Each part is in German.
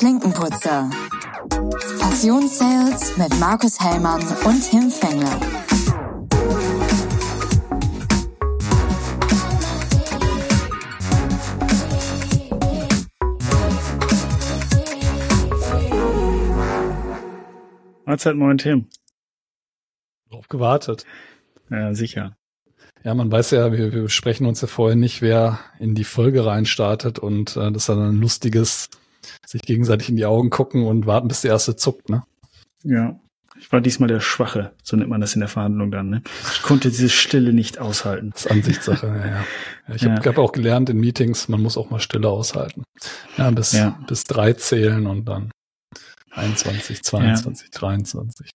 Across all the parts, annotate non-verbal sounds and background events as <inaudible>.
Klinkenputzer. Passionssales mit Markus Hellmann und Tim Fengler. Mahlzeit, moin Tim. Drauf gewartet. Ja, sicher. Ja, man weiß ja, wir, wir besprechen uns ja vorher nicht, wer in die Folge reinstartet und äh, das ist dann ein lustiges, sich gegenseitig in die Augen gucken und warten, bis der erste zuckt, ne? Ja. Ich war diesmal der Schwache, so nennt man das in der Verhandlung dann, ne? Ich konnte diese Stille nicht aushalten. Das ist Ansichtssache, ja, ja. Ich habe ja. hab auch gelernt in Meetings, man muss auch mal Stille aushalten. Ja, bis, ja. bis drei zählen und dann 21, 22, ja. 23.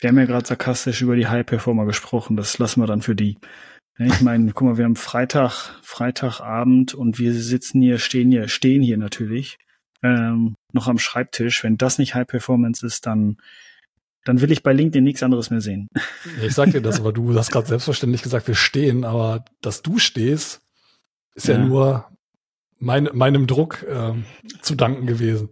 Wir haben ja gerade sarkastisch über die High Performer gesprochen, das lassen wir dann für die. Ich meine, guck mal, wir haben Freitag, Freitagabend und wir sitzen hier, stehen hier, stehen hier natürlich ähm, noch am Schreibtisch. Wenn das nicht High Performance ist, dann dann will ich bei LinkedIn nichts anderes mehr sehen. Ich sag dir das, <laughs> aber du hast gerade selbstverständlich gesagt, wir stehen, aber dass du stehst, ist ja, ja nur mein, meinem Druck äh, zu danken gewesen.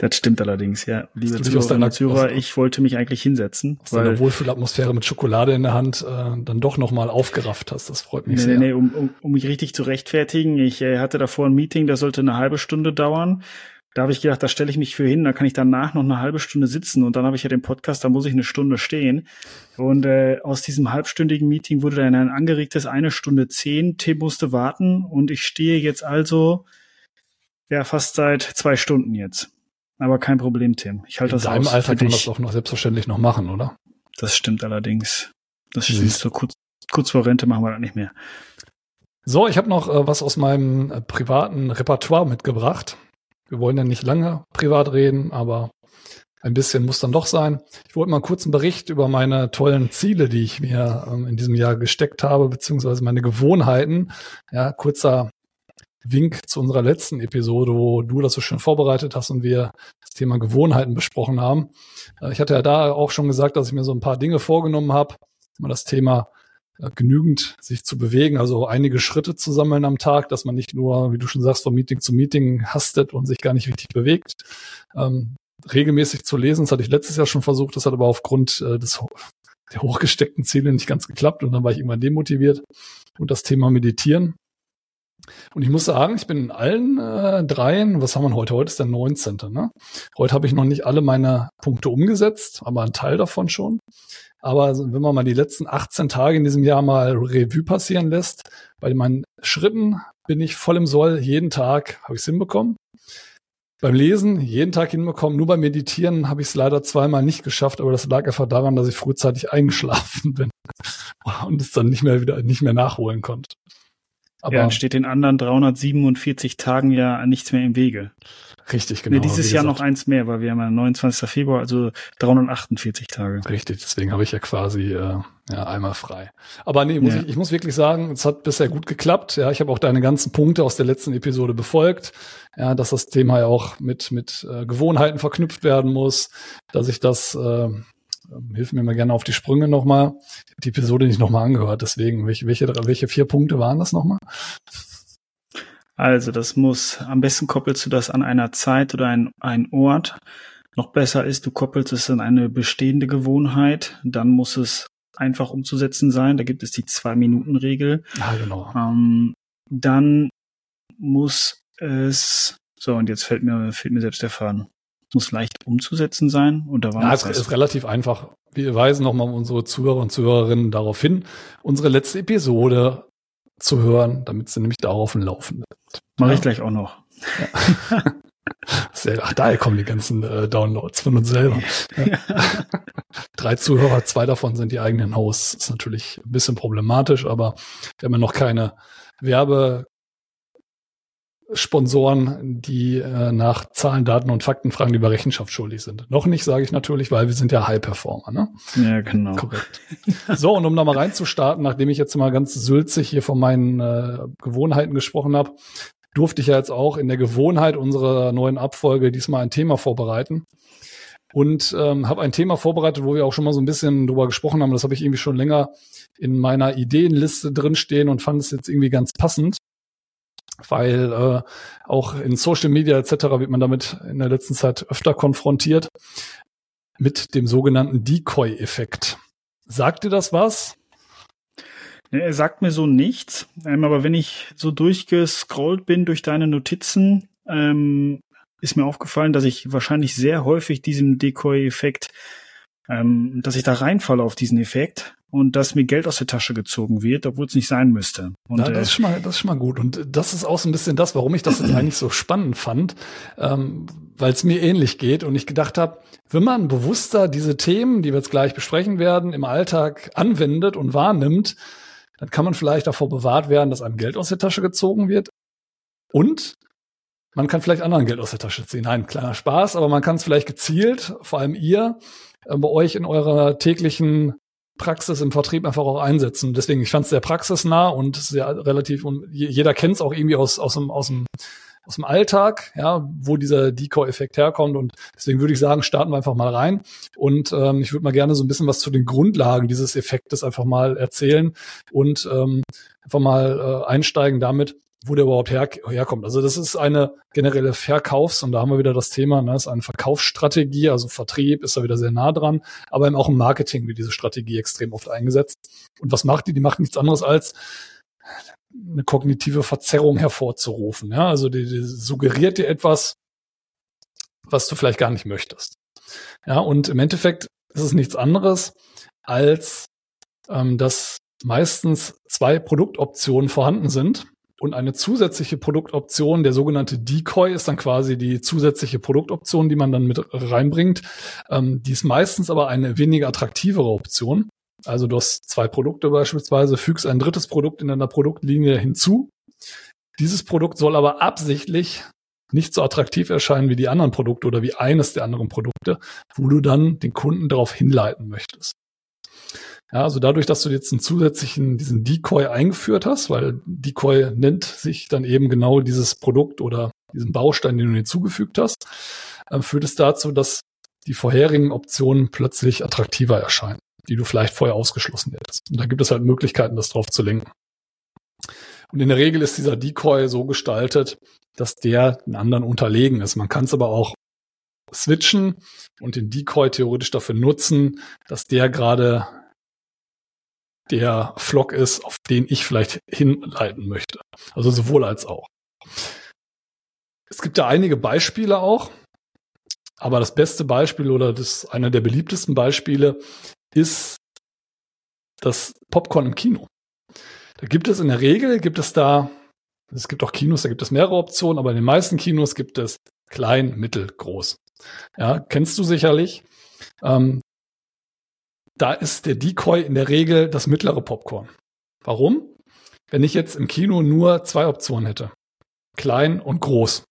Das stimmt allerdings, ja. Liebe Zuhörerinnen und Zuhörer, ich wollte mich eigentlich hinsetzen. Aus weil, deiner Wohlfühlatmosphäre mit Schokolade in der Hand äh, dann doch nochmal aufgerafft hast. Das freut mich nee, sehr. Nee, nee, um, um, um mich richtig zu rechtfertigen. Ich äh, hatte davor ein Meeting, das sollte eine halbe Stunde dauern. Da habe ich gedacht, da stelle ich mich für hin, da kann ich danach noch eine halbe Stunde sitzen und dann habe ich ja den Podcast, da muss ich eine Stunde stehen. Und äh, aus diesem halbstündigen Meeting wurde dann ein angeregtes eine Stunde zehn. Tim musste warten und ich stehe jetzt also ja fast seit zwei Stunden jetzt. Aber kein Problem, Tim. Ich halte das aus. In deinem Alter kann man das auch noch selbstverständlich noch machen, oder? Das stimmt allerdings. Das stimmt. So kurz, kurz vor Rente machen wir das nicht mehr. So, ich habe noch äh, was aus meinem äh, privaten Repertoire mitgebracht. Wir wollen ja nicht lange privat reden, aber ein bisschen muss dann doch sein. Ich wollte mal einen Bericht über meine tollen Ziele, die ich mir ähm, in diesem Jahr gesteckt habe, beziehungsweise meine Gewohnheiten. Ja, kurzer Wink zu unserer letzten Episode, wo du das so schön vorbereitet hast und wir das Thema Gewohnheiten besprochen haben. Äh, ich hatte ja da auch schon gesagt, dass ich mir so ein paar Dinge vorgenommen habe, mal das Thema äh, genügend sich zu bewegen, also einige Schritte zu sammeln am Tag, dass man nicht nur, wie du schon sagst, von Meeting zu Meeting hastet und sich gar nicht richtig bewegt. Ähm, regelmäßig zu lesen, das hatte ich letztes Jahr schon versucht, das hat aber aufgrund äh, des der hochgesteckten Ziele nicht ganz geklappt und dann war ich irgendwann demotiviert. Und das Thema Meditieren und ich muss sagen, ich bin in allen äh, dreien, was haben wir heute? Heute ist der 19. Ne? Heute habe ich noch nicht alle meine Punkte umgesetzt, aber ein Teil davon schon. Aber wenn man mal die letzten 18 Tage in diesem Jahr mal Revue passieren lässt, bei meinen Schritten bin ich voll im Soll. Jeden Tag habe ich es hinbekommen. Beim Lesen jeden Tag hinbekommen. Nur beim Meditieren habe ich es leider zweimal nicht geschafft, aber das lag einfach daran, dass ich frühzeitig <laughs> eingeschlafen bin und es dann nicht mehr wieder nicht mehr nachholen konnte. Aber ja, dann steht den anderen 347 Tagen ja nichts mehr im Wege. Richtig, genau. Nee, dieses Jahr noch eins mehr, weil wir haben ja 29. Februar, also 348 Tage. Richtig, deswegen habe ich ja quasi äh, ja, einmal frei. Aber nee, muss ja. ich, ich muss wirklich sagen, es hat bisher gut geklappt. Ja, ich habe auch deine ganzen Punkte aus der letzten Episode befolgt. Ja, dass das Thema ja auch mit, mit äh, Gewohnheiten verknüpft werden muss, dass ich das äh, ähm, hilf mir mal gerne auf die Sprünge nochmal. Ich habe die Episode nicht nochmal angehört, deswegen, welche, welche, welche vier Punkte waren das nochmal? Also, das muss, am besten koppelst du das an einer Zeit oder ein, ein Ort. Noch besser ist, du koppelst es an eine bestehende Gewohnheit. Dann muss es einfach umzusetzen sein. Da gibt es die Zwei-Minuten-Regel. Ja, genau. Ähm, dann muss es, so, und jetzt fällt mir, fällt mir selbst der Faden muss leicht umzusetzen sein. Und da war ja, es ist relativ einfach. Wir weisen nochmal unsere Zuhörer und Zuhörerinnen darauf hin, unsere letzte Episode zu hören, damit sie nämlich darauf laufen. Mache ja. ich gleich auch noch. Ja. <laughs> Ach, daher kommen die ganzen äh, Downloads von uns selber. Ja. <laughs> Drei Zuhörer, zwei davon sind die eigenen Hosts. Ist natürlich ein bisschen problematisch, aber wir haben ja noch keine Werbe Sponsoren, die äh, nach Zahlen, Daten und Fakten fragen, die über Rechenschaft schuldig sind. Noch nicht, sage ich natürlich, weil wir sind ja High-Performer. Ne? Ja, genau. Korrekt. So, und um nochmal reinzustarten, nachdem ich jetzt mal ganz sülzig hier von meinen äh, Gewohnheiten gesprochen habe, durfte ich ja jetzt auch in der Gewohnheit unserer neuen Abfolge diesmal ein Thema vorbereiten. Und ähm, habe ein Thema vorbereitet, wo wir auch schon mal so ein bisschen drüber gesprochen haben. Das habe ich irgendwie schon länger in meiner Ideenliste drinstehen und fand es jetzt irgendwie ganz passend. Weil äh, auch in Social Media etc. wird man damit in der letzten Zeit öfter konfrontiert mit dem sogenannten Decoy-Effekt. Sagt dir das was? Er sagt mir so nichts, ähm, aber wenn ich so durchgescrollt bin durch deine Notizen, ähm, ist mir aufgefallen, dass ich wahrscheinlich sehr häufig diesem Decoy-Effekt, ähm, dass ich da reinfalle auf diesen Effekt und dass mir Geld aus der Tasche gezogen wird, obwohl es nicht sein müsste. Und, ja, das ist schon mal, das ist schon mal gut. Und das ist auch so ein bisschen das, warum ich das jetzt eigentlich so spannend fand, ähm, weil es mir ähnlich geht und ich gedacht habe, wenn man bewusster diese Themen, die wir jetzt gleich besprechen werden, im Alltag anwendet und wahrnimmt, dann kann man vielleicht davor bewahrt werden, dass einem Geld aus der Tasche gezogen wird. Und man kann vielleicht anderen Geld aus der Tasche ziehen. Nein, kleiner Spaß, aber man kann es vielleicht gezielt, vor allem ihr, äh, bei euch in eurer täglichen Praxis im Vertrieb einfach auch einsetzen. Deswegen, ich fand es sehr praxisnah und sehr relativ, und jeder kennt es auch irgendwie aus, aus, dem, aus, dem, aus dem Alltag, ja, wo dieser Decoy-Effekt herkommt. Und deswegen würde ich sagen, starten wir einfach mal rein. Und ähm, ich würde mal gerne so ein bisschen was zu den Grundlagen dieses Effektes einfach mal erzählen und ähm, einfach mal äh, einsteigen damit, wo der überhaupt her, herkommt. Also das ist eine generelle Verkaufs- und da haben wir wieder das Thema, ne, ist eine Verkaufsstrategie, also Vertrieb ist da wieder sehr nah dran, aber eben auch im Marketing wird diese Strategie extrem oft eingesetzt. Und was macht die? Die macht nichts anderes als eine kognitive Verzerrung hervorzurufen. Ja? Also die, die suggeriert dir etwas, was du vielleicht gar nicht möchtest. Ja, und im Endeffekt ist es nichts anderes als ähm, dass meistens zwei Produktoptionen vorhanden sind und eine zusätzliche Produktoption, der sogenannte Decoy, ist dann quasi die zusätzliche Produktoption, die man dann mit reinbringt. Ähm, die ist meistens aber eine weniger attraktivere Option. Also du hast zwei Produkte beispielsweise, fügst ein drittes Produkt in deiner Produktlinie hinzu. Dieses Produkt soll aber absichtlich nicht so attraktiv erscheinen wie die anderen Produkte oder wie eines der anderen Produkte, wo du dann den Kunden darauf hinleiten möchtest. Ja, also dadurch, dass du jetzt einen zusätzlichen, diesen Decoy eingeführt hast, weil Decoy nennt sich dann eben genau dieses Produkt oder diesen Baustein, den du hinzugefügt hast, äh, führt es dazu, dass die vorherigen Optionen plötzlich attraktiver erscheinen, die du vielleicht vorher ausgeschlossen hättest. Und da gibt es halt Möglichkeiten, das drauf zu lenken. Und in der Regel ist dieser Decoy so gestaltet, dass der den anderen unterlegen ist. Man kann es aber auch switchen und den Decoy theoretisch dafür nutzen, dass der gerade der Flock ist, auf den ich vielleicht hinleiten möchte. Also sowohl als auch. Es gibt da einige Beispiele auch, aber das beste Beispiel oder das einer der beliebtesten Beispiele ist das Popcorn im Kino. Da gibt es in der Regel, gibt es da, es gibt auch Kinos, da gibt es mehrere Optionen, aber in den meisten Kinos gibt es klein, mittel, groß. Ja, kennst du sicherlich. Ähm, da ist der Decoy in der Regel das mittlere Popcorn. Warum? Wenn ich jetzt im Kino nur zwei Optionen hätte, klein und groß,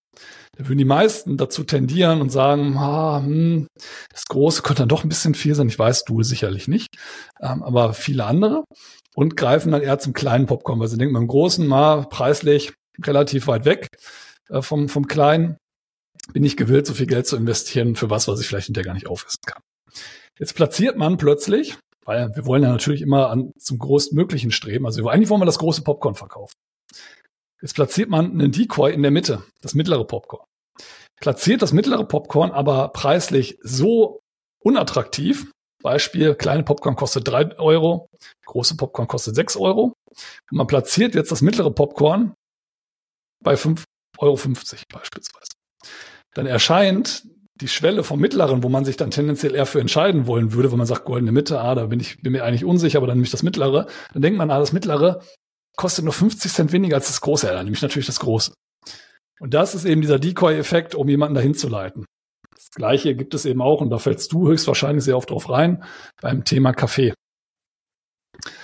dann würden die meisten dazu tendieren und sagen, ah, hm, das Große könnte dann doch ein bisschen viel sein. Ich weiß, du sicherlich nicht, ähm, aber viele andere und greifen dann eher zum kleinen Popcorn, weil sie denken, beim Großen mal preislich relativ weit weg äh, vom, vom Kleinen bin ich gewillt, so viel Geld zu investieren für was, was ich vielleicht hinterher gar nicht aufessen kann. Jetzt platziert man plötzlich, weil wir wollen ja natürlich immer an, zum Größtmöglichen streben. Also eigentlich wollen wir das große Popcorn verkaufen. Jetzt platziert man einen Decoy in der Mitte, das mittlere Popcorn. Platziert das mittlere Popcorn aber preislich so unattraktiv. Beispiel, kleine Popcorn kostet drei Euro, große Popcorn kostet sechs Euro. Und man platziert jetzt das mittlere Popcorn bei fünf Euro beispielsweise. Dann erscheint die Schwelle vom Mittleren, wo man sich dann tendenziell eher für entscheiden wollen würde, wenn man sagt, goldene Mitte, ah, da bin ich bin mir eigentlich unsicher, aber dann nehme ich das Mittlere, dann denkt man, ah, das Mittlere kostet nur 50 Cent weniger als das Große, ja, dann nehme ich natürlich das Große. Und das ist eben dieser Decoy-Effekt, um jemanden dahin zu leiten. Das Gleiche gibt es eben auch, und da fällst du höchstwahrscheinlich sehr oft drauf rein, beim Thema Kaffee.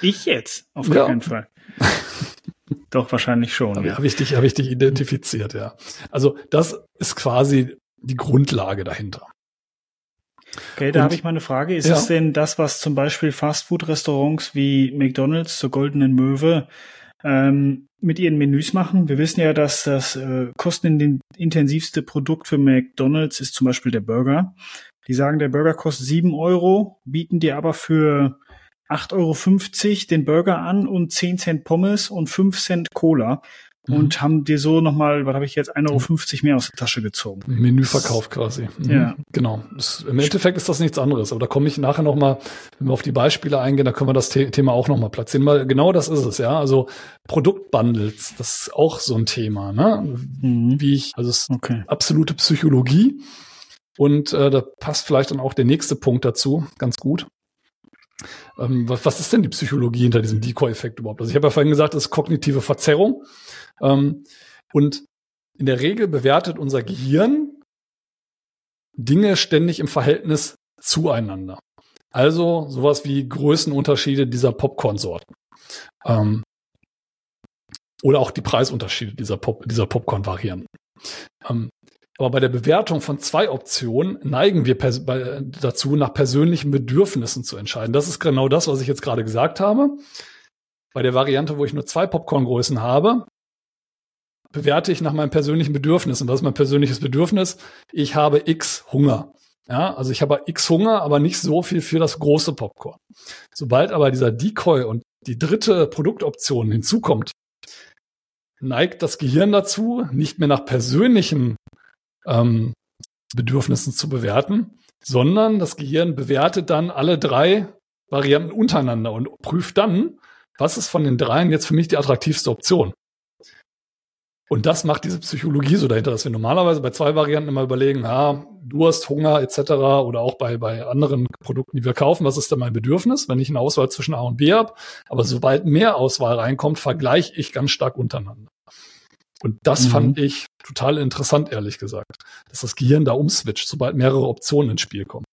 Ich jetzt? Auf gar ja. keinen Fall. Doch, wahrscheinlich schon. Habe ja. hab ich, dich, hab ich dich identifiziert, ja. Also das ist quasi die Grundlage dahinter. Okay, da habe ich mal eine Frage. Ist ja. es denn das, was zum Beispiel Fastfood-Restaurants wie McDonald's zur Goldenen Möwe ähm, mit ihren Menüs machen? Wir wissen ja, dass das äh, kostenintensivste Produkt für McDonald's ist zum Beispiel der Burger. Die sagen, der Burger kostet sieben Euro, bieten dir aber für 8,50 Euro den Burger an und 10 Cent Pommes und 5 Cent Cola. Mhm. und haben dir so nochmal, was habe ich jetzt, 1,50 Euro mehr aus der Tasche gezogen. Menüverkauf quasi. Mhm. Ja. Genau. Das, Im Endeffekt ist das nichts anderes, aber da komme ich nachher nochmal, wenn wir auf die Beispiele eingehen, da können wir das The Thema auch nochmal platzieren, weil genau das ist es, ja. Also Produktbundles, das ist auch so ein Thema, ne? Mhm. Wie ich, also es ist okay. absolute Psychologie. Und äh, da passt vielleicht dann auch der nächste Punkt dazu, ganz gut. Ähm, was, was ist denn die Psychologie hinter diesem Decoy-Effekt überhaupt? Also ich habe ja vorhin gesagt, das ist kognitive Verzerrung. Ähm, und in der Regel bewertet unser Gehirn Dinge ständig im Verhältnis zueinander. Also sowas wie Größenunterschiede dieser Popcorn-Sorten. Ähm, oder auch die Preisunterschiede dieser, Pop dieser Popcorn-Varianten. Ähm, aber bei der Bewertung von zwei Optionen neigen wir bei, dazu, nach persönlichen Bedürfnissen zu entscheiden. Das ist genau das, was ich jetzt gerade gesagt habe. Bei der Variante, wo ich nur zwei Popcorngrößen habe, bewerte ich nach meinem persönlichen Bedürfnis. Und was ist mein persönliches Bedürfnis? Ich habe X Hunger. Ja, also ich habe X Hunger, aber nicht so viel für das große Popcorn. Sobald aber dieser Decoy und die dritte Produktoption hinzukommt, neigt das Gehirn dazu, nicht mehr nach persönlichen ähm, Bedürfnissen zu bewerten, sondern das Gehirn bewertet dann alle drei Varianten untereinander und prüft dann, was ist von den dreien jetzt für mich die attraktivste Option. Und das macht diese Psychologie so dahinter, dass wir normalerweise bei zwei Varianten immer überlegen, ja, Durst, Hunger etc. oder auch bei, bei anderen Produkten, die wir kaufen, was ist denn mein Bedürfnis, wenn ich eine Auswahl zwischen A und B habe. Aber sobald mehr Auswahl reinkommt, vergleiche ich ganz stark untereinander. Und das mhm. fand ich total interessant, ehrlich gesagt, dass das Gehirn da umswitcht, sobald mehrere Optionen ins Spiel kommen.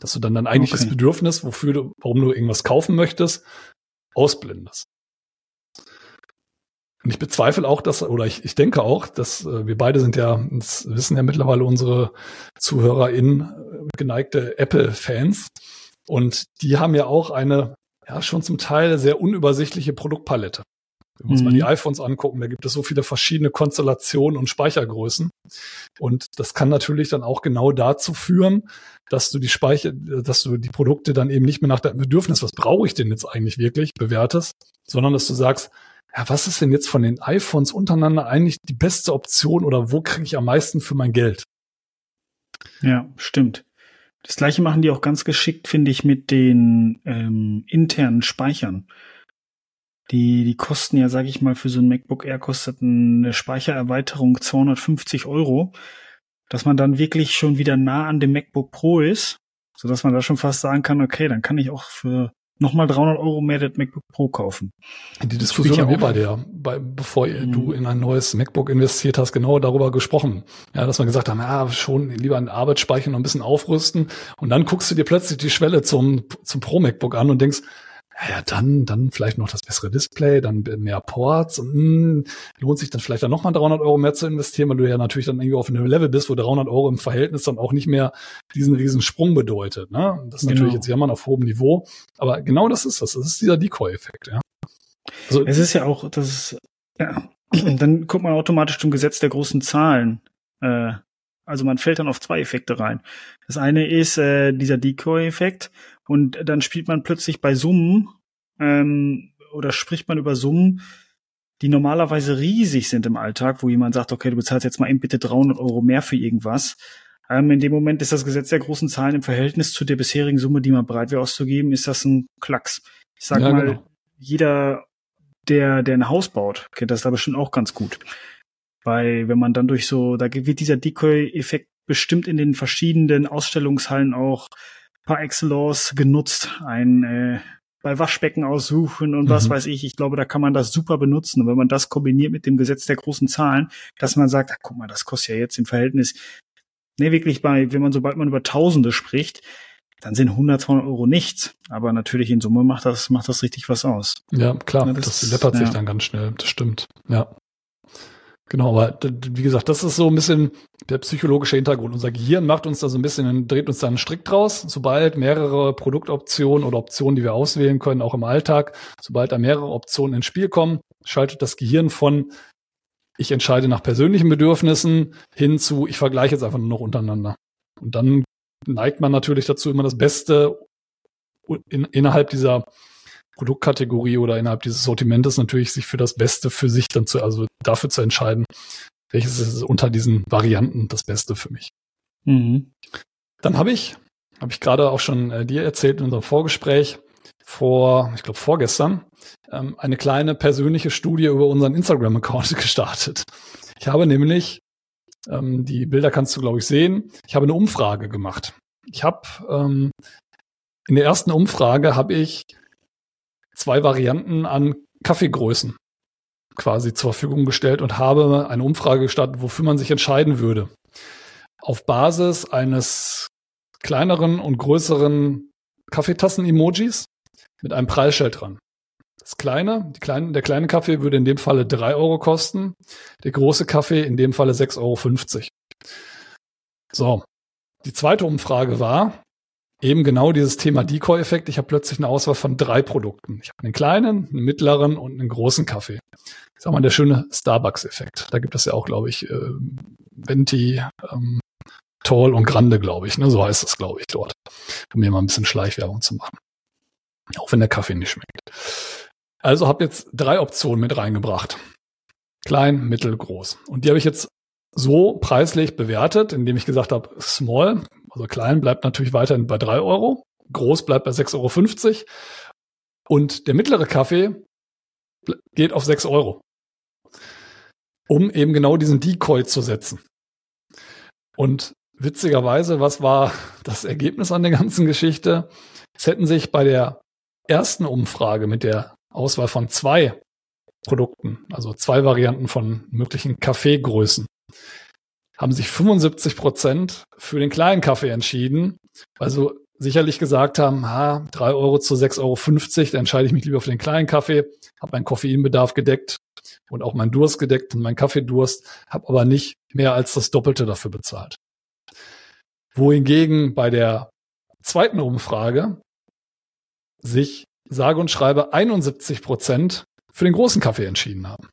Dass du dann dein eigentliches okay. Bedürfnis, wofür du, warum du irgendwas kaufen möchtest, ausblendest. Und ich bezweifle auch, dass, oder ich, ich denke auch, dass äh, wir beide sind ja, das wissen ja mittlerweile unsere ZuhörerInnen, äh, geneigte Apple-Fans. Und die haben ja auch eine, ja, schon zum Teil sehr unübersichtliche Produktpalette. Wenn wir uns mhm. mal die iPhones angucken, da gibt es so viele verschiedene Konstellationen und Speichergrößen. Und das kann natürlich dann auch genau dazu führen, dass du die Speicher, dass du die Produkte dann eben nicht mehr nach deinem Bedürfnis, was brauche ich denn jetzt eigentlich wirklich, bewertest, sondern dass du sagst, ja, was ist denn jetzt von den iPhones untereinander eigentlich die beste Option oder wo kriege ich am meisten für mein Geld? Ja, stimmt. Das gleiche machen die auch ganz geschickt, finde ich, mit den ähm, internen Speichern. Die, die kosten ja, sage ich mal, für so ein MacBook Air kostet eine Speichererweiterung 250 Euro, dass man dann wirklich schon wieder nah an dem MacBook Pro ist, so dass man da schon fast sagen kann, okay, dann kann ich auch für nochmal 300 Euro mehr das MacBook Pro kaufen. Die Diskussion haben wir bei dir, bei, bevor mhm. du in ein neues MacBook investiert hast, genau darüber gesprochen. Ja, dass wir gesagt haben, ja, schon lieber einen Arbeitsspeicher noch ein bisschen aufrüsten und dann guckst du dir plötzlich die Schwelle zum, zum Pro MacBook an und denkst, ja, dann, dann vielleicht noch das bessere Display, dann mehr Ports und mh, hm, lohnt sich dann vielleicht dann nochmal 300 Euro mehr zu investieren, weil du ja natürlich dann irgendwie auf einem Level bist, wo 300 Euro im Verhältnis dann auch nicht mehr diesen riesen Sprung bedeutet. Ne? Das ist genau. natürlich jetzt jammern auf hohem Niveau, aber genau das ist das. Das ist dieser Decoy-Effekt. Ja? Also, es ist ja auch, das ist, ja, dann guckt man automatisch zum Gesetz der großen Zahlen. Äh, also man fällt dann auf zwei Effekte rein. Das eine ist äh, dieser Decoy-Effekt und dann spielt man plötzlich bei Summen ähm, oder spricht man über Summen, die normalerweise riesig sind im Alltag, wo jemand sagt, okay, du bezahlst jetzt mal eben bitte 300 Euro mehr für irgendwas. Ähm, in dem Moment ist das Gesetz der großen Zahlen im Verhältnis zu der bisherigen Summe, die man bereit wäre auszugeben, ist das ein Klacks. Ich sag ja, mal, genau. jeder, der, der ein Haus baut, kennt das da bestimmt auch ganz gut. Weil wenn man dann durch so, da wird dieser Decoy-Effekt bestimmt in den verschiedenen Ausstellungshallen auch par excellence genutzt. Ein äh, bei Waschbecken aussuchen und mhm. was weiß ich. Ich glaube, da kann man das super benutzen. Und wenn man das kombiniert mit dem Gesetz der großen Zahlen, dass man sagt, ach, guck mal, das kostet ja jetzt im Verhältnis, ne, wirklich bei, wenn man, sobald man über Tausende spricht, dann sind 100, 200 Euro nichts. Aber natürlich in Summe macht das, macht das richtig was aus. Ja, klar, ja, das, das läppert sich dann ganz schnell. Das stimmt. Ja. Genau, aber wie gesagt, das ist so ein bisschen der psychologische Hintergrund. Unser Gehirn macht uns da so ein bisschen, dreht uns da einen Strick draus. Sobald mehrere Produktoptionen oder Optionen, die wir auswählen können, auch im Alltag, sobald da mehrere Optionen ins Spiel kommen, schaltet das Gehirn von ich entscheide nach persönlichen Bedürfnissen hin zu ich vergleiche jetzt einfach nur noch untereinander. Und dann neigt man natürlich dazu, immer das Beste in, innerhalb dieser Produktkategorie oder innerhalb dieses Sortimentes natürlich sich für das Beste für sich dann zu, also dafür zu entscheiden, welches ist unter diesen Varianten das Beste für mich. Mhm. Dann habe ich, habe ich gerade auch schon äh, dir erzählt in unserem Vorgespräch, vor, ich glaube vorgestern, ähm, eine kleine persönliche Studie über unseren Instagram-Account <laughs> gestartet. Ich habe nämlich, ähm, die Bilder kannst du, glaube ich, sehen, ich habe eine Umfrage gemacht. Ich habe ähm, in der ersten Umfrage habe ich zwei Varianten an Kaffeegrößen quasi zur Verfügung gestellt und habe eine Umfrage gestartet, wofür man sich entscheiden würde. Auf Basis eines kleineren und größeren Kaffeetassen-Emojis mit einem Preisschild dran. Das kleine, kleine, der kleine Kaffee würde in dem Falle drei Euro kosten, der große Kaffee in dem Falle 6,50 Euro. So, die zweite Umfrage war eben genau dieses Thema Decoy-Effekt. Ich habe plötzlich eine Auswahl von drei Produkten. Ich habe einen kleinen, einen mittleren und einen großen Kaffee. Ich sag mal, der schöne Starbucks-Effekt. Da gibt es ja auch, glaube ich, äh, Venti, ähm, Tall und Grande, glaube ich. Ne? So heißt es, glaube ich, dort. Um mir mal ein bisschen Schleichwerbung zu machen. Auch wenn der Kaffee nicht schmeckt. Also habe jetzt drei Optionen mit reingebracht. Klein, mittel, groß. Und die habe ich jetzt so preislich bewertet, indem ich gesagt habe, small, also klein bleibt natürlich weiterhin bei drei Euro, groß bleibt bei 6,50 Euro und der mittlere Kaffee geht auf sechs Euro. Um eben genau diesen Decoy zu setzen. Und witzigerweise, was war <laughs> das Ergebnis an der ganzen Geschichte? Es hätten sich bei der ersten Umfrage mit der Auswahl von zwei Produkten, also zwei Varianten von möglichen Kaffeegrößen, haben sich 75 Prozent für den kleinen Kaffee entschieden, also sicherlich gesagt haben, ha, drei Euro zu 6,50 Euro, da entscheide ich mich lieber für den kleinen Kaffee, habe meinen Koffeinbedarf gedeckt und auch meinen Durst gedeckt und meinen Kaffeedurst, habe aber nicht mehr als das Doppelte dafür bezahlt. Wohingegen bei der zweiten Umfrage sich sage und schreibe 71 Prozent für den großen Kaffee entschieden haben.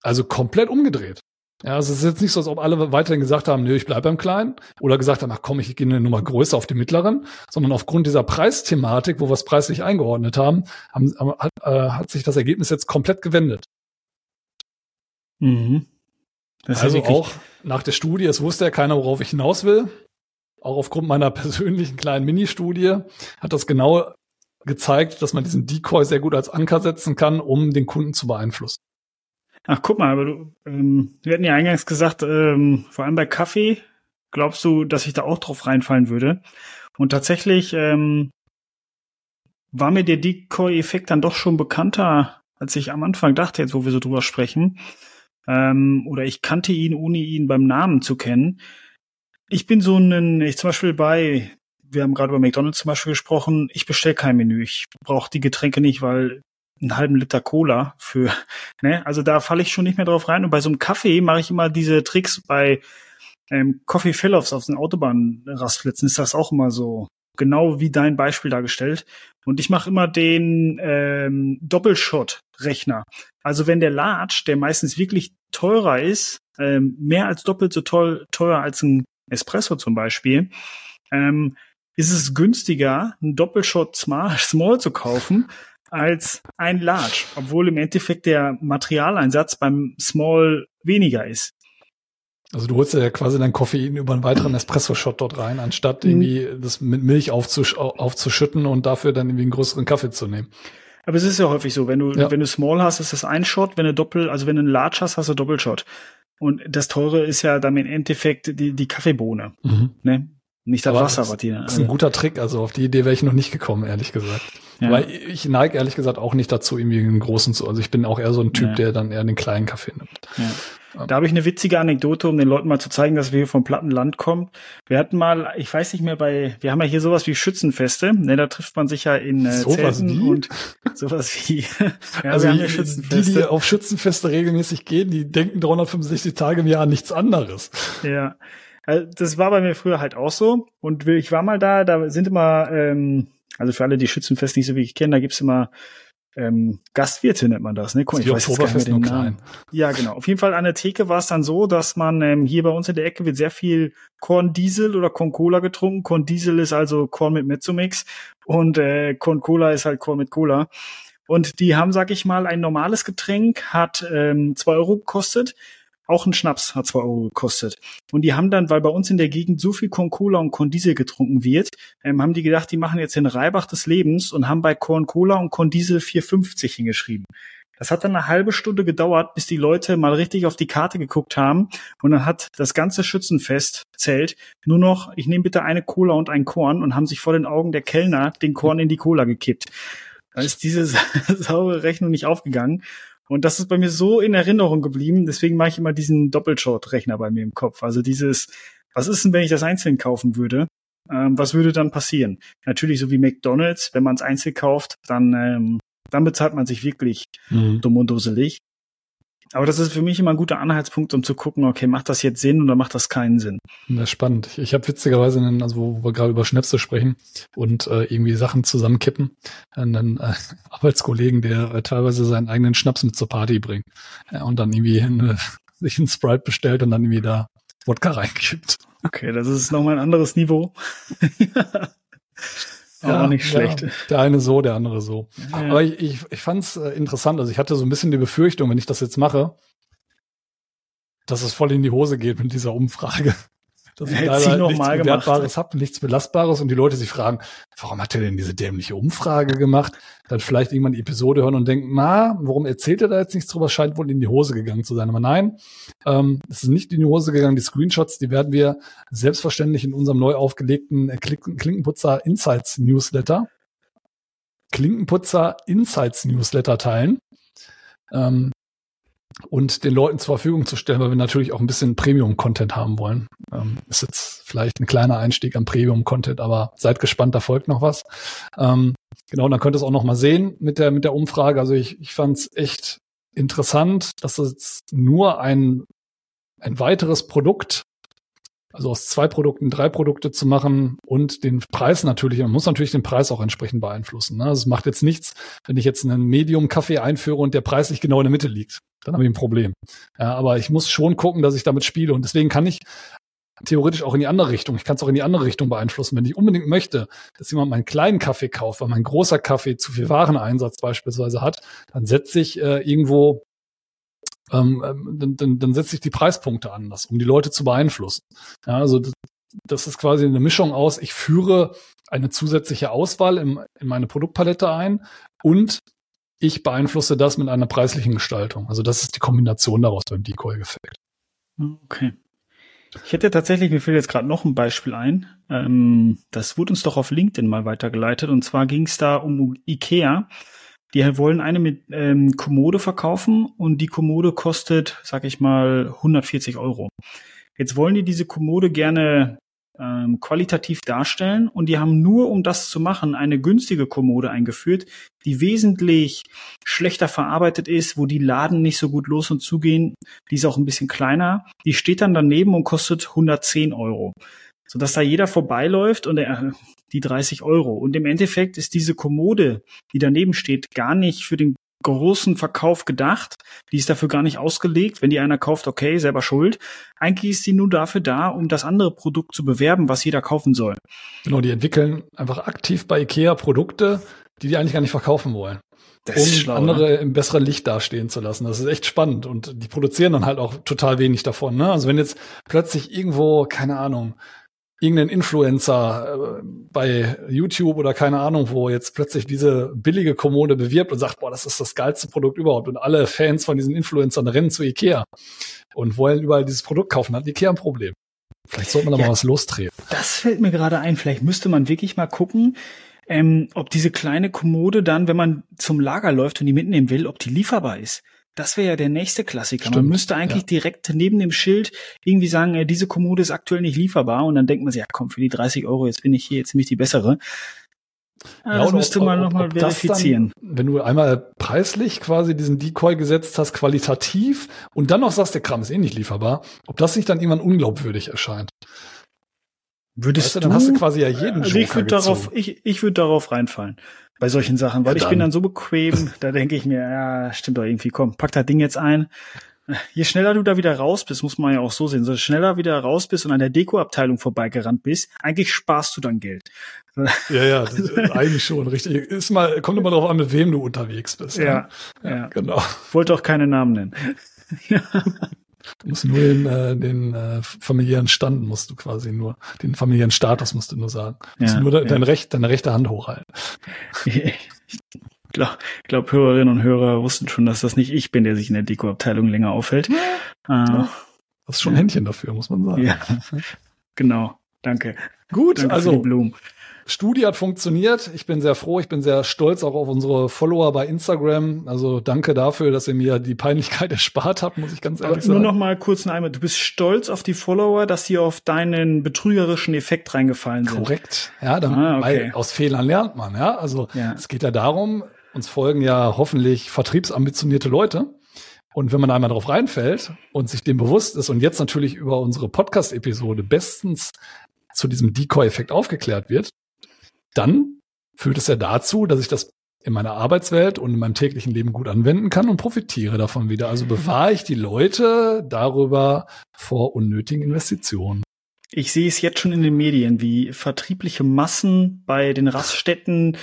Also komplett umgedreht. Ja, also es ist jetzt nicht so, als ob alle weiterhin gesagt haben, nö, ich bleibe beim Kleinen oder gesagt haben, ach komm, ich gehe eine Nummer größer auf die mittleren, sondern aufgrund dieser Preisthematik, wo wir es preislich eingeordnet haben, haben hat, äh, hat sich das Ergebnis jetzt komplett gewendet. Mhm. also auch nach der Studie, es wusste ja keiner, worauf ich hinaus will. Auch aufgrund meiner <laughs> persönlichen kleinen Mini-Studie hat das genau gezeigt, dass man diesen Decoy sehr gut als Anker setzen kann, um den Kunden zu beeinflussen. Ach, guck mal, aber du, ähm, wir hatten ja eingangs gesagt, ähm, vor allem bei Kaffee, glaubst du, dass ich da auch drauf reinfallen würde? Und tatsächlich ähm, war mir der Decoy-Effekt dann doch schon bekannter, als ich am Anfang dachte, jetzt wo wir so drüber sprechen. Ähm, oder ich kannte ihn, ohne ihn beim Namen zu kennen. Ich bin so ein, ich zum Beispiel bei wir haben gerade über McDonald's zum Beispiel gesprochen, ich bestelle kein Menü. Ich brauche die Getränke nicht, weil einen halben Liter Cola für, <laughs> ne, also da falle ich schon nicht mehr drauf rein. Und bei so einem Kaffee mache ich immer diese Tricks bei ähm, Coffee Fill-Offs auf den Autobahnrastplätzen ist das auch immer so genau wie dein Beispiel dargestellt. Und ich mache immer den ähm, Doppelshot-Rechner. Also wenn der Large, der meistens wirklich teurer ist, ähm, mehr als doppelt so toll, teuer als ein Espresso zum Beispiel, ähm, ist es günstiger, einen Doppelshot Small zu kaufen, als ein Large, obwohl im Endeffekt der Materialeinsatz beim Small weniger ist. Also du holst ja quasi dein Koffein über einen weiteren Espresso-Shot dort rein, anstatt mhm. irgendwie das mit Milch aufzusch aufzuschütten und dafür dann irgendwie einen größeren Kaffee zu nehmen. Aber es ist ja häufig so, wenn du, ja. wenn du Small hast, ist das ein Shot, wenn du Doppel, also wenn du einen Large hast, hast du Doppelshot. Und das Teure ist ja dann im Endeffekt die, die Kaffeebohne. Mhm. Ne? Nicht das Wasser, was die Das ist ein guter Trick. Also auf die Idee wäre ich noch nicht gekommen, ehrlich gesagt. Ja. Weil ich neige ehrlich gesagt auch nicht dazu, irgendwie einen großen zu. Also ich bin auch eher so ein Typ, ja. der dann eher den kleinen Kaffee nimmt. Ja. Da habe ich eine witzige Anekdote, um den Leuten mal zu zeigen, dass wir hier vom Plattenland kommen. Wir hatten mal, ich weiß nicht mehr bei, wir haben ja hier sowas wie Schützenfeste. Ne, da trifft man sich ja in äh, sowas Zelten wie? und sowas wie. <laughs> ja, also die, die, die auf Schützenfeste regelmäßig gehen, die denken 365 Tage im Jahr an nichts anderes. Ja. Also das war bei mir früher halt auch so. Und ich war mal da, da sind immer, ähm, also für alle, die Schützenfest nicht so wie ich kennen, da gibt's immer ähm, Gastwirte nennt man das, ne? Guck, ich weiß jetzt gar nicht den Namen. Ja, genau. Auf jeden Fall an der Theke war es dann so, dass man ähm, hier bei uns in der Ecke wird sehr viel Korn Diesel oder Korn Cola getrunken. Korn Diesel ist also Korn mit Mezzomix und äh, Korn Cola ist halt Korn mit Cola. Und die haben, sag ich mal, ein normales Getränk, hat ähm, zwei Euro gekostet. Auch ein Schnaps hat zwei Euro gekostet. Und die haben dann, weil bei uns in der Gegend so viel Corn Cola und Corn Diesel getrunken wird, ähm, haben die gedacht, die machen jetzt den Reibach des Lebens und haben bei Corn Cola und Corn Diesel 4,50 hingeschrieben. Das hat dann eine halbe Stunde gedauert, bis die Leute mal richtig auf die Karte geguckt haben. Und dann hat das ganze Schützenfest-Zelt nur noch, ich nehme bitte eine Cola und ein Korn und haben sich vor den Augen der Kellner den Korn in die Cola gekippt. Da ist diese <laughs> saure Rechnung nicht aufgegangen. Und das ist bei mir so in Erinnerung geblieben. Deswegen mache ich immer diesen Doppelshot-Rechner bei mir im Kopf. Also dieses, was ist denn, wenn ich das einzeln kaufen würde? Ähm, was würde dann passieren? Natürlich so wie McDonald's, wenn man es einzeln kauft, dann, ähm, dann bezahlt man sich wirklich mhm. dumm und dusselig. Aber das ist für mich immer ein guter Anhaltspunkt, um zu gucken, okay, macht das jetzt Sinn oder macht das keinen Sinn? Das ist spannend. Ich, ich habe witzigerweise, einen, also wo wir gerade über Schnäpse sprechen und äh, irgendwie Sachen zusammenkippen, einen äh, <laughs> Arbeitskollegen, der äh, teilweise seinen eigenen Schnaps mit zur Party bringt ja, und dann irgendwie eine, <laughs> sich einen Sprite bestellt und dann irgendwie da Wodka <laughs> reinkippt. Okay, das ist nochmal ein anderes Niveau. Ja, auch nicht schlecht. Ja, der eine so, der andere so. Ja. Aber ich, ich, ich fand es äh, interessant. Also ich hatte so ein bisschen die Befürchtung, wenn ich das jetzt mache, dass es voll in die Hose geht mit dieser Umfrage dass ich leider nichts Bewertbares habe, nichts Belastbares und die Leute sich fragen, warum hat er denn diese dämliche Umfrage gemacht? Dann vielleicht irgendwann die Episode hören und denken, na, warum erzählt er da jetzt nichts drüber? Scheint wohl in die Hose gegangen zu sein. Aber nein, ähm, es ist nicht in die Hose gegangen. Die Screenshots, die werden wir selbstverständlich in unserem neu aufgelegten Klinkenputzer Insights Newsletter Klinkenputzer Insights Newsletter teilen. Ähm, und den Leuten zur Verfügung zu stellen, weil wir natürlich auch ein bisschen Premium-Content haben wollen. Ähm, ist jetzt vielleicht ein kleiner Einstieg am Premium-Content, aber seid gespannt, da folgt noch was. Ähm, genau, dann könnt ihr es auch noch mal sehen mit der, mit der Umfrage. Also ich, ich fand es echt interessant, dass es nur ein, ein weiteres Produkt also aus zwei Produkten drei Produkte zu machen und den Preis natürlich, man muss natürlich den Preis auch entsprechend beeinflussen. Ne? Also es macht jetzt nichts, wenn ich jetzt einen Medium-Kaffee einführe und der Preis nicht genau in der Mitte liegt. Dann habe ich ein Problem. Ja, aber ich muss schon gucken, dass ich damit spiele. Und deswegen kann ich theoretisch auch in die andere Richtung. Ich kann es auch in die andere Richtung beeinflussen. Wenn ich unbedingt möchte, dass jemand meinen kleinen Kaffee kauft, weil mein großer Kaffee zu viel Wareneinsatz beispielsweise hat, dann setze ich äh, irgendwo ähm, ähm, dann, dann, dann setze ich die Preispunkte anders, um die Leute zu beeinflussen. Ja, also das, ist quasi eine Mischung aus, ich führe eine zusätzliche Auswahl in, in meine Produktpalette ein und ich beeinflusse das mit einer preislichen Gestaltung. Also das ist die Kombination daraus beim Decoy-Effekt. Okay. Ich hätte tatsächlich, mir fällt jetzt gerade noch ein Beispiel ein. Ähm, das wurde uns doch auf LinkedIn mal weitergeleitet. Und zwar ging es da um Ikea. Die wollen eine mit ähm, Kommode verkaufen und die Kommode kostet, sag ich mal, 140 Euro. Jetzt wollen die diese Kommode gerne ähm, qualitativ darstellen und die haben nur, um das zu machen, eine günstige Kommode eingeführt, die wesentlich schlechter verarbeitet ist, wo die Laden nicht so gut los und zugehen. Die ist auch ein bisschen kleiner. Die steht dann daneben und kostet 110 Euro sodass da jeder vorbeiläuft und er, die 30 Euro. Und im Endeffekt ist diese Kommode, die daneben steht, gar nicht für den großen Verkauf gedacht. Die ist dafür gar nicht ausgelegt. Wenn die einer kauft, okay, selber schuld. Eigentlich ist sie nur dafür da, um das andere Produkt zu bewerben, was jeder kaufen soll. Genau, die entwickeln einfach aktiv bei Ikea Produkte, die die eigentlich gar nicht verkaufen wollen. Das um schlau, andere ne? im besseren Licht dastehen zu lassen. Das ist echt spannend. Und die produzieren dann halt auch total wenig davon. Ne? Also wenn jetzt plötzlich irgendwo, keine Ahnung, irgendein Influencer äh, bei YouTube oder keine Ahnung wo jetzt plötzlich diese billige Kommode bewirbt und sagt, boah, das ist das geilste Produkt überhaupt und alle Fans von diesen Influencern rennen zu Ikea und wollen überall dieses Produkt kaufen, hat Ikea ein Problem. Vielleicht sollte man da ja, mal was lostreten. Das fällt mir gerade ein. Vielleicht müsste man wirklich mal gucken, ähm, ob diese kleine Kommode dann, wenn man zum Lager läuft und die mitnehmen will, ob die lieferbar ist. Das wäre ja der nächste Klassiker. Stimmt, man müsste eigentlich ja. direkt neben dem Schild irgendwie sagen, äh, diese Kommode ist aktuell nicht lieferbar und dann denkt man sich, ja komm, für die 30 Euro, jetzt bin ich hier, jetzt nämlich die bessere. Ja, das müsste man nochmal verifizieren. Dann, wenn du einmal preislich quasi diesen Decoy gesetzt hast, qualitativ und dann noch sagst, der Kram ist eh nicht lieferbar, ob das nicht dann irgendwann unglaubwürdig erscheint. Würdest weißt du, dann hast du quasi ja jeden also ich würde darauf, ich, ich würde darauf reinfallen bei solchen Sachen, weil ja, ich bin dann so bequem, da denke ich mir, ja, stimmt doch irgendwie, komm, pack das Ding jetzt ein. Je schneller du da wieder raus bist, muss man ja auch so sehen, so schneller wieder raus bist und an der Dekoabteilung vorbeigerannt bist, eigentlich sparst du dann Geld. Ja, ja, <laughs> das ist eigentlich schon richtig. Ist mal, kommt immer darauf an, mit wem du unterwegs bist. Ja, ja, ja. genau. Wollte auch keine Namen nennen. ja. <laughs> Du musst nur den, äh, den äh, familiären Stand musst du quasi nur, den familiären Status musst du nur sagen. Du musst Ja, nur de ja. dein Recht, deine rechte Hand hochhalten. Ich glaube, glaub, Hörerinnen und Hörer wussten schon, dass das nicht ich bin, der sich in der Dekoabteilung länger aufhält. Äh, Das ist schon ein Händchen dafür, muss man sagen. ja, genau. Danke. Gut, Danke also Blumen. Studie hat funktioniert. Ich bin sehr froh. Ich bin sehr stolz auch auf unsere Follower bei Instagram. Also danke dafür, dass ihr mir die Peinlichkeit <laughs> erspart habt, muss ich ganz Aber ehrlich nur sagen. noch mal kurz ein einmal. Du bist stolz auf die Follower, dass sie auf deinen betrügerischen Effekt reingefallen sind. Korrekt. Ja, dann, Ah, okay. weil aus Fehlern lernt man. Ja, also Ja. es geht ja darum, uns folgen ja hoffentlich vertriebsambitionierte Leute. Und wenn man einmal drauf reinfällt und sich dem bewusst ist und jetzt natürlich über unsere Podcast-Episode bestens zu diesem Decoy-Effekt aufgeklärt wird, dann führt es ja dazu, dass ich das in meiner Arbeitswelt und in meinem täglichen Leben gut anwenden kann und profitiere davon wieder. Also bewahre ich die Leute darüber vor unnötigen Investitionen. Ich sehe es jetzt schon in den Medien, wie vertriebliche Massen bei den Raststätten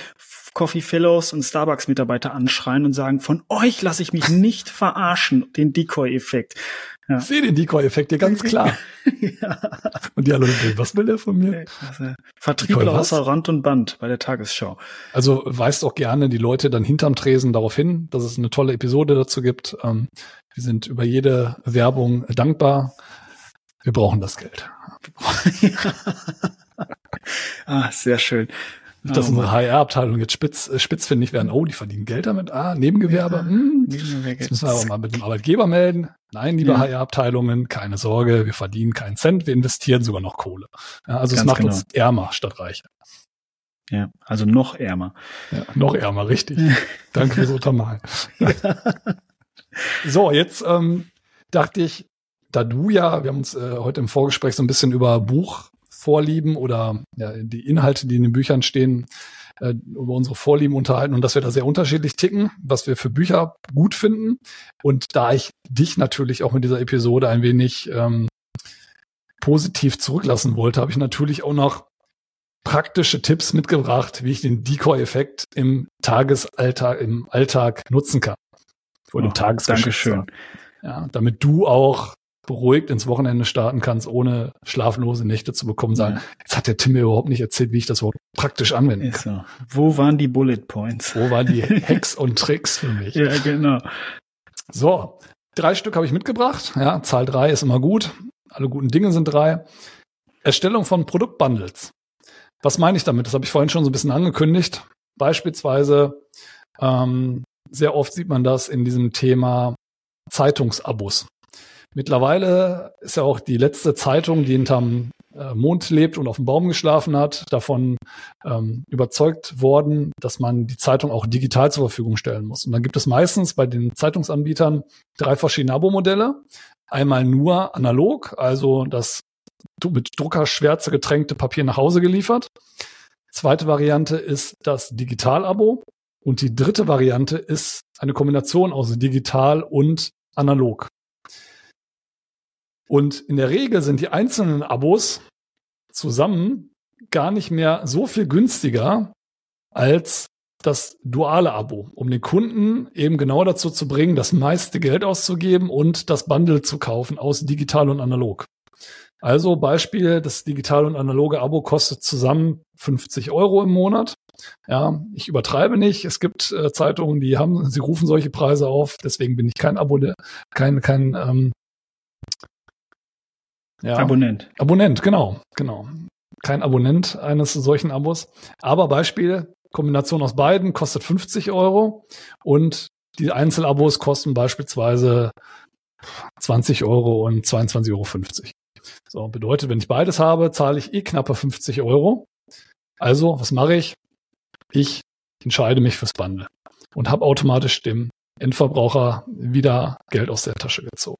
Coffee Fellows und Starbucks Mitarbeiter anschreien und sagen, von euch lasse ich mich nicht verarschen, den Decoy-Effekt. Ja. Ich sehe den Decoy-Effekt hier ganz <laughs> klar. ja. Und die alle, was will der von mir? Also, Vertriebler außer Rand und Band bei der Tagesschau. Also weist auch gerne die Leute dann hinterm Tresen darauf hin, dass es eine tolle Episode dazu gibt. Ähm, wir sind über jede Werbung dankbar. Wir brauchen das Geld. <laughs> ah, sehr schön. Nicht, dass Oh unsere HR-Abteilung jetzt spitz, äh, spitzfindig werden. Oh, die verdienen Geld damit. Ah, Nebengewerbe. Hm. Jetzt müssen wir aber mal mit dem Arbeitgeber melden. Nein, liebe Ja. HR-Abteilungen, keine Sorge, wir verdienen keinen Cent, wir investieren sogar noch Kohle. Ja, also es Ganz macht genau. uns ärmer statt reicher. Ja, also noch ärmer. Ja, noch ärmer, richtig. <laughs> Danke fürs Untermalen. <laughs> so, jetzt ähm, dachte ich, da du ja, wir haben uns äh, heute im Vorgespräch so ein bisschen über Buchvorlieben oder ja, die Inhalte, die in den Büchern stehen, äh, über unsere Vorlieben unterhalten und dass wir da sehr unterschiedlich ticken, was wir für Bücher gut finden. Und da ich dich natürlich auch mit dieser Episode ein wenig ähm, positiv zurücklassen wollte, habe ich natürlich auch noch praktische Tipps mitgebracht, wie ich den Decoy-Effekt im Tagesalltag, im Alltag nutzen kann. Oder im Oh, Tagesgeschäft. Dankeschön. Ja, damit du auch beruhigt ins Wochenende starten kannst, ohne schlaflose Nächte zu bekommen, sagen, Ja. jetzt hat der Tim mir überhaupt nicht erzählt, wie ich das überhaupt praktisch anwenden kann. so. Wo waren die Bullet Points? Wo waren die <laughs> Hacks und Tricks für mich? Ja, genau. So, drei Stück habe ich mitgebracht. Ja, Zahl drei ist immer gut. Alle guten Dinge sind drei. Erstellung von Produktbundles. Was meine ich damit? Das habe ich vorhin schon so ein bisschen angekündigt. Beispielsweise, ähm, sehr oft sieht man das in diesem Thema Zeitungsabos. Mittlerweile ist ja auch die letzte Zeitung, die hinterm äh, Mond lebt und auf dem Baum geschlafen hat, davon ähm, überzeugt worden, dass man die Zeitung auch digital zur Verfügung stellen muss. Und dann gibt es meistens bei den Zeitungsanbietern drei verschiedene Abo-Modelle. Einmal nur analog, also das mit Druckerschwärze getränkte Papier nach Hause geliefert. Zweite Variante ist das Digital-Abo. Und die dritte Variante ist eine Kombination aus digital und analog. Und in der Regel sind die einzelnen Abos zusammen gar nicht mehr so viel günstiger als das duale Abo, um den Kunden eben genau dazu zu bringen, das meiste Geld auszugeben und das Bundle zu kaufen aus digital und analog. Also Beispiel, das digital und analoge Abo kostet zusammen 50 Euro im Monat. Ja, ich übertreibe nicht. Es gibt äh, Zeitungen, die haben, sie rufen solche Preise auf. Deswegen bin ich kein Abo, kein, kein ähm, ja, Abonnent. Abonnent, genau, genau. Kein Abonnent eines solchen Abos. Aber Beispiel, Kombination aus beiden kostet 50 Euro und die Einzelabos kosten beispielsweise 20 Euro und 22,50 Euro. So, bedeutet, wenn ich beides habe, zahle ich eh knappe 50 Euro. Also, was mache ich? Ich entscheide mich fürs Bundle und habe automatisch dem Endverbraucher wieder Geld aus der Tasche gezogen.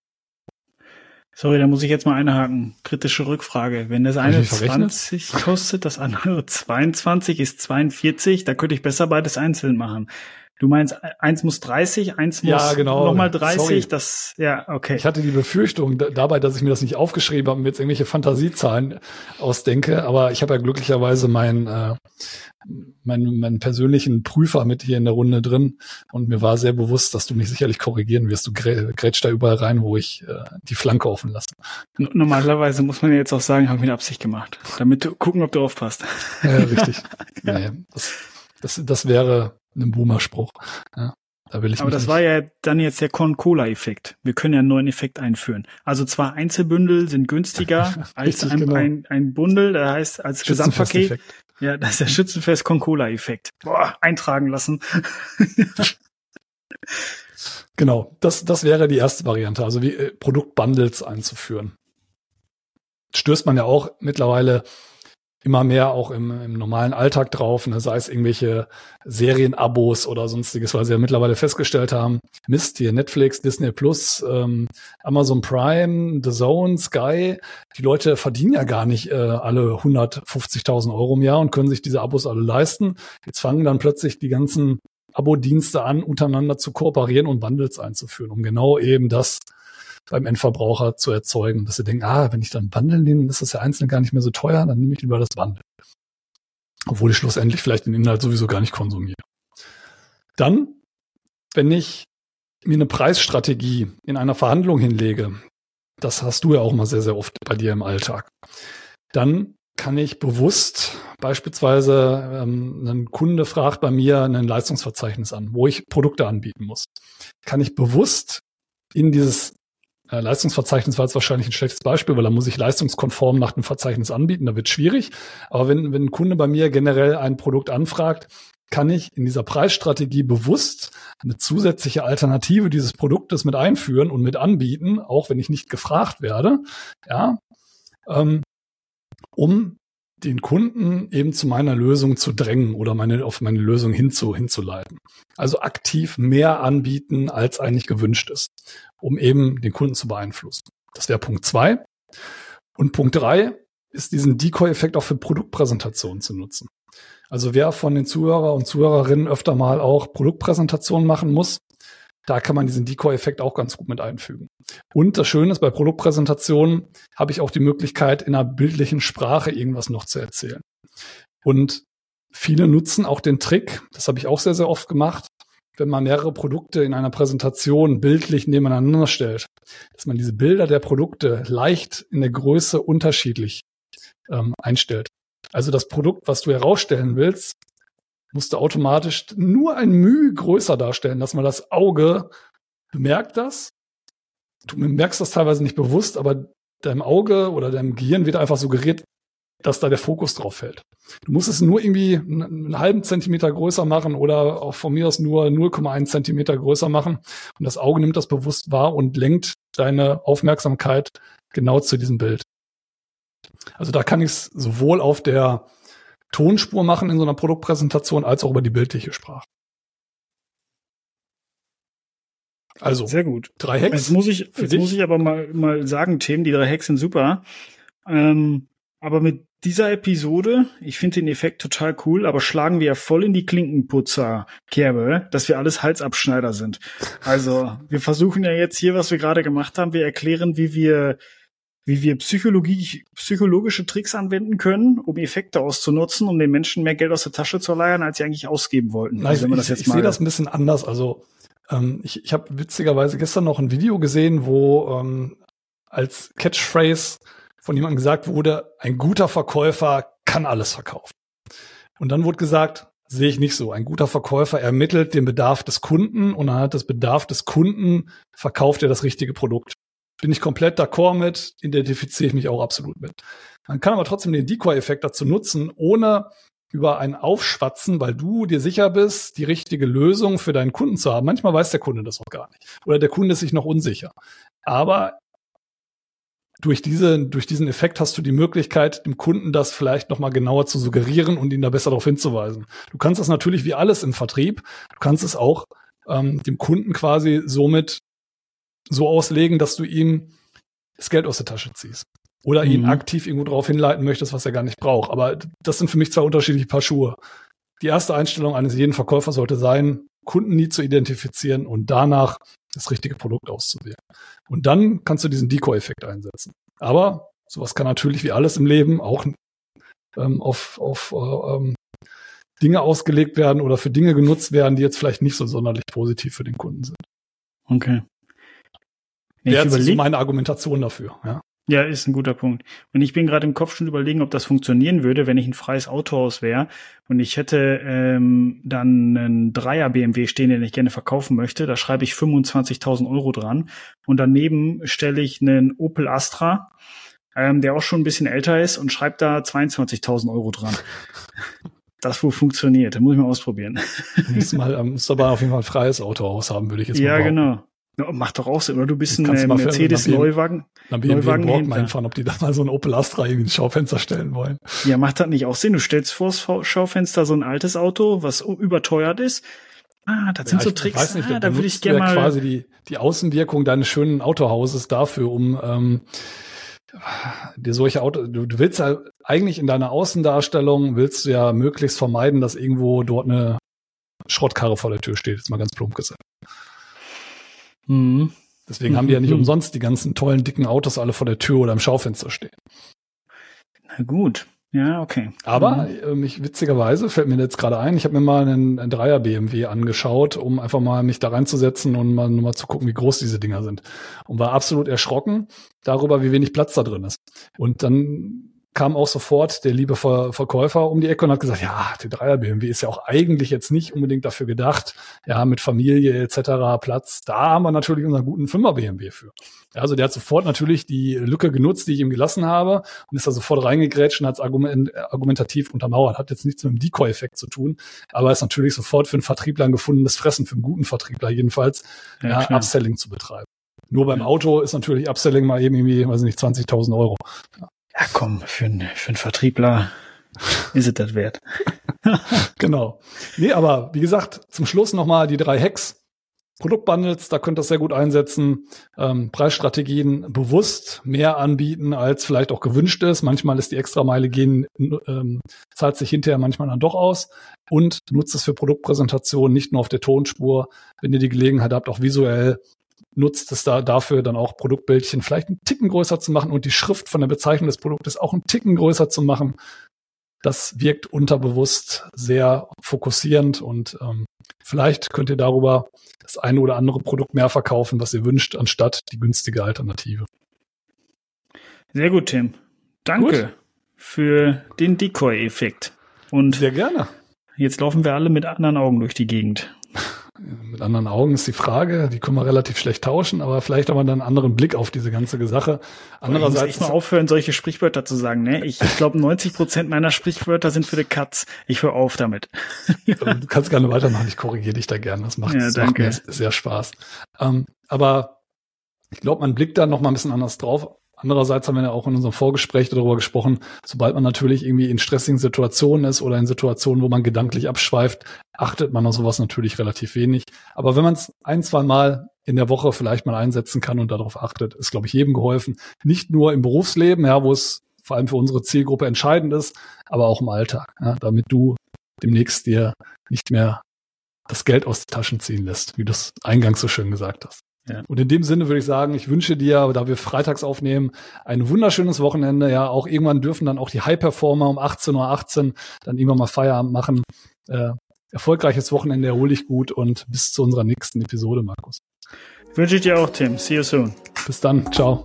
Sorry, da muss ich jetzt mal einhaken. Kritische Rückfrage. Wenn das eine mich verrechnet? 20 kostet, das andere <laughs> 22 ist 42, da könnte ich besser beides einzeln machen. Du meinst, eins muss 30, eins muss Ja, genau. nochmal 30, Sorry. das, ja, okay. Ich hatte die Befürchtung da- dabei, dass ich mir das nicht aufgeschrieben habe und mir jetzt irgendwelche Fantasiezahlen ausdenke, aber ich habe ja glücklicherweise meinen äh, meinen, meinen persönlichen Prüfer mit hier in der Runde drin und mir war sehr bewusst, dass du mich sicherlich korrigieren wirst. Du grä grätsch da überall rein, wo ich äh, die Flanke offen lasse. Normalerweise muss man ja jetzt auch sagen, habe ich mit Absicht gemacht. Damit du gucken, ob du aufpasst. Ja, richtig. <laughs> nee, das, das, das wäre ein Boomer-Spruch. Ja, da will ich Aber das nicht- war ja dann jetzt der Con-Cola-Effekt. Wir können ja einen neuen Effekt einführen. Also zwar Einzelbündel sind günstiger <laughs> als Richtig, ein, genau. ein, ein Bundel, das heißt als Gesamtpaket. Ja, das ist der Schützenfest Con-Cola-Effekt. Boah, eintragen lassen. <laughs> Genau, das, das wäre die erste Variante, also wie äh, Produktbundles einzuführen. Stößt man ja auch mittlerweile immer mehr auch im, im normalen Alltag drauf, ne? sei es irgendwelche Serienabos oder sonstiges, weil sie ja mittlerweile festgestellt haben, Mist, hier Netflix, Disney Plus, ähm, Amazon Prime, The Zone, Sky, die Leute verdienen ja gar nicht äh, alle 150.000 Euro im Jahr und können sich diese Abos alle leisten. Jetzt fangen dann plötzlich die ganzen Abo-Dienste an, untereinander zu kooperieren und Bundles einzuführen, um genau eben das beim Endverbraucher zu erzeugen, dass sie denken, ah, wenn ich dann Bundle nehme, ist das ja einzeln gar nicht mehr so teuer, dann nehme ich lieber das Bundle. Obwohl ich schlussendlich vielleicht den Inhalt sowieso gar nicht konsumiere. Dann, wenn ich mir eine Preisstrategie in einer Verhandlung hinlege, das hast du ja auch mal sehr, sehr oft bei dir im Alltag, dann kann ich bewusst beispielsweise ähm, ein Kunde fragt bei mir ein Leistungsverzeichnis an, wo ich Produkte anbieten muss. Kann ich bewusst in dieses Leistungsverzeichnis war jetzt wahrscheinlich ein schlechtes Beispiel, weil da muss ich leistungskonform nach dem Verzeichnis anbieten, da wird schwierig. Aber wenn, wenn ein Kunde bei mir generell ein Produkt anfragt, kann ich in dieser Preisstrategie bewusst eine zusätzliche Alternative dieses Produktes mit einführen und mit anbieten, auch wenn ich nicht gefragt werde, ja, ähm, um den Kunden eben zu meiner Lösung zu drängen oder meine, auf meine Lösung hinzu, hinzuleiten. Also aktiv mehr anbieten, als eigentlich gewünscht ist, um eben den Kunden zu beeinflussen. Das wäre Punkt zwei. Und Punkt drei ist diesen Decoy-Effekt auch für Produktpräsentationen zu nutzen. Also wer von den Zuhörer und Zuhörerinnen öfter mal auch Produktpräsentationen machen muss, da kann man diesen Decoy-Effekt auch ganz gut mit einfügen. Und das Schöne ist, bei Produktpräsentationen habe ich auch die Möglichkeit, in einer bildlichen Sprache irgendwas noch zu erzählen. Und viele nutzen auch den Trick, das habe ich auch sehr, sehr oft gemacht, wenn man mehrere Produkte in einer Präsentation bildlich nebeneinander stellt, dass man diese Bilder der Produkte leicht in der Größe unterschiedlich ähm, einstellt. Also das Produkt, was du herausstellen willst, musst du automatisch nur ein Mühe größer darstellen, dass man das Auge bemerkt das. Du merkst das teilweise nicht bewusst, aber deinem Auge oder deinem Gehirn wird einfach suggeriert, dass da der Fokus drauf fällt. Du musst es nur irgendwie einen halben Zentimeter größer machen oder auch von mir aus nur 0,1 Zentimeter größer machen. Und das Auge nimmt das bewusst wahr und lenkt deine Aufmerksamkeit genau zu diesem Bild. Also da kann ich es sowohl auf der Tonspur machen in so einer Produktpräsentation als auch über die bildliche Sprache. Also Sehr gut. drei Hacks. Jetzt muss ich, jetzt dich. muss ich aber mal, mal sagen, Tim, die drei Hacks sind super. Ähm, aber mit dieser Episode, ich finde den Effekt total cool, aber schlagen wir ja voll in die Klinkenputzer-Kerbe, dass wir alles Halsabschneider sind. Also, wir versuchen ja jetzt hier, was wir gerade gemacht haben, wir erklären, wie wir wie wir Psychologie, psychologische Tricks anwenden können, um Effekte auszunutzen, um den Menschen mehr Geld aus der Tasche zu leiern, als sie eigentlich ausgeben wollten. Also, man ich, ich sehe das ein bisschen anders. Also ähm, ich, ich habe witzigerweise gestern noch ein Video gesehen, wo ähm, als Catchphrase von jemandem gesagt wurde, ein guter Verkäufer kann alles verkaufen. Und dann wurde gesagt, sehe ich nicht so. Ein guter Verkäufer ermittelt den Bedarf des Kunden und anhand des Bedarf des Kunden verkauft er das richtige Produkt. Bin ich komplett d'accord mit, identifiziere ich mich auch absolut mit. Man kann aber trotzdem den Decoy-Effekt dazu nutzen, ohne über ein Aufschwatzen, weil du dir sicher bist, die richtige Lösung für deinen Kunden zu haben. Manchmal weiß der Kunde das auch gar nicht. Oder der Kunde ist sich noch unsicher. Aber durch, diese, durch diesen Effekt hast du die Möglichkeit, dem Kunden das vielleicht nochmal genauer zu suggerieren und ihn da besser darauf hinzuweisen. Du kannst das natürlich wie alles im Vertrieb, du kannst es auch ähm, dem Kunden quasi somit so auslegen, dass du ihm das Geld aus der Tasche ziehst. Oder ihn Mhm. aktiv irgendwo darauf hinleiten möchtest, was er gar nicht braucht. Aber das sind für mich zwei unterschiedliche Paar Schuhe. Die erste Einstellung eines jeden Verkäufers sollte sein, Kunden nie zu identifizieren und danach das richtige Produkt auszuwählen. Und dann kannst du diesen Decoy-Effekt einsetzen. Aber sowas kann natürlich wie alles im Leben auch ähm, auf, auf äh, ähm, Dinge ausgelegt werden oder für Dinge genutzt werden, die jetzt vielleicht nicht so sonderlich positiv für den Kunden sind. Okay. Wäre jetzt so meine Argumentation dafür. Ja. Ja, ist ein guter Punkt. Und ich bin gerade im Kopf schon überlegen, ob das funktionieren würde, wenn ich ein freies Autohaus wäre und ich hätte ähm, dann einen Dreier BMW stehen, den ich gerne verkaufen möchte. Da schreibe ich 25.000 Euro dran und daneben stelle ich einen Opel Astra, ähm, der auch schon ein bisschen älter ist und schreibe da 22.000 Euro dran. Das wohl funktioniert, da muss ich mal ausprobieren. Muss mal, ähm, muss aber auf jeden Fall ein freies Autohaus haben, würde ich jetzt ja, mal Ja, genau. Ja, macht doch auch Sinn, oder? Du bist ein Mercedes-Neuwagen. Dann BMW Neuwagen Borgmann einfahren, ob die da mal so ein Opel Astra irgendwie ins Schaufenster stellen wollen. Ja, macht das nicht auch Sinn? Du stellst vors Schaufenster so ein altes Auto, was überteuert ist. Ah, das sind ja, so Tricks. Ich weiß nicht, ah, da würde ich gerne mal quasi die, die Außenwirkung deines schönen Autohauses dafür, um ähm, dir solche Auto, du, du willst ja eigentlich in deiner Außendarstellung willst du ja möglichst vermeiden, dass irgendwo dort eine Schrottkarre vor der Tür steht, jetzt mal ganz plump gesagt. Mhm. Deswegen mhm. haben die ja nicht mhm. umsonst die ganzen tollen, dicken Autos alle vor der Tür oder im Schaufenster stehen. Na gut. Ja, okay. Aber mhm. äh, mich witzigerweise fällt mir jetzt gerade ein, ich habe mir mal einen, einen Dreier BMW angeschaut, um einfach mal mich da reinzusetzen und mal, mal zu gucken, wie groß diese Dinger sind. Und war absolut erschrocken darüber, wie wenig Platz da drin ist. Und dann kam auch sofort der liebe Ver Verkäufer um die Ecke und hat gesagt, ja, der Dreier BMW ist ja auch eigentlich jetzt nicht unbedingt dafür gedacht, ja, mit Familie etc. Platz. Da haben wir natürlich unseren guten Fünfer BMW für. Ja, also der hat sofort natürlich die Lücke genutzt, die ich ihm gelassen habe und ist da sofort reingegrätscht und hat es argument argumentativ untermauert. Hat jetzt nichts mit dem Decoy-Effekt zu tun, aber ist natürlich sofort für einen Vertriebler ein gefundenes Fressen, für einen guten Vertriebler jedenfalls, ja, ja Upselling zu betreiben. Nur beim Auto ist natürlich Upselling mal eben irgendwie, weiß nicht, 20.000 Euro. Ja. Ja, komm, für, einen für einen Vertriebler ist es das wert. <laughs> genau. Nee, aber wie gesagt, zum Schluss nochmal die drei Hacks. Produktbundles, da könnt ihr das sehr gut einsetzen. Ähm, Preisstrategien bewusst mehr anbieten, als vielleicht auch gewünscht ist. Manchmal ist die Extrameile gehen, ähm, zahlt sich hinterher manchmal dann doch aus. Und nutzt es für Produktpräsentationen, nicht nur auf der Tonspur, wenn ihr die Gelegenheit habt, auch visuell nutzt es da dafür dann auch Produktbildchen vielleicht einen Ticken größer zu machen und die Schrift von der Bezeichnung des Produktes auch einen Ticken größer zu machen. Das wirkt unterbewusst sehr fokussierend und ähm, vielleicht könnt ihr darüber das eine oder andere Produkt mehr verkaufen, was ihr wünscht, anstatt die günstige Alternative. Sehr gut, Tim. Danke gut. für den Decoy-Effekt. Und sehr gerne. Jetzt laufen wir alle mit anderen Augen durch die Gegend. <laughs> Mit anderen Augen ist die Frage, die können wir relativ schlecht tauschen, aber vielleicht haben wir dann einen anderen Blick auf diese ganze Sache. Andererseits. Ich muss mal aufhören, solche Sprichwörter zu sagen, ne? Ich, ich glaube, 90 Prozent meiner Sprichwörter sind für die Katz. Ich höre auf damit. <laughs> du kannst gerne weitermachen, ich korrigiere dich da gerne. Das macht, ja, das macht mir sehr Spaß. Ähm, aber ich glaube, man blickt da noch mal ein bisschen anders drauf. Andererseits haben wir ja auch in unserem Vorgespräch darüber gesprochen, sobald man natürlich irgendwie in stressigen Situationen ist oder in Situationen, wo man gedanklich abschweift, achtet man auf sowas natürlich relativ wenig. Aber wenn man es ein, zwei Mal in der Woche vielleicht mal einsetzen kann und darauf achtet, ist, glaube ich, jedem geholfen. Nicht nur im Berufsleben, ja, wo es vor allem für unsere Zielgruppe entscheidend ist, aber auch im Alltag, ja, damit du demnächst dir nicht mehr das Geld aus den Taschen ziehen lässt, wie du es eingangs so schön gesagt hast. Ja. Und in dem Sinne würde ich sagen, ich wünsche dir, da wir freitags aufnehmen, ein wunderschönes Wochenende. Ja, auch irgendwann dürfen dann auch die High-Performer um 18.18 Uhr 18 dann irgendwann mal Feierabend machen. Äh, erfolgreiches Wochenende, erhol dich gut und bis zu unserer nächsten Episode, Markus. Wünsche ich dir auch, Tim. See you soon. Bis dann. Ciao.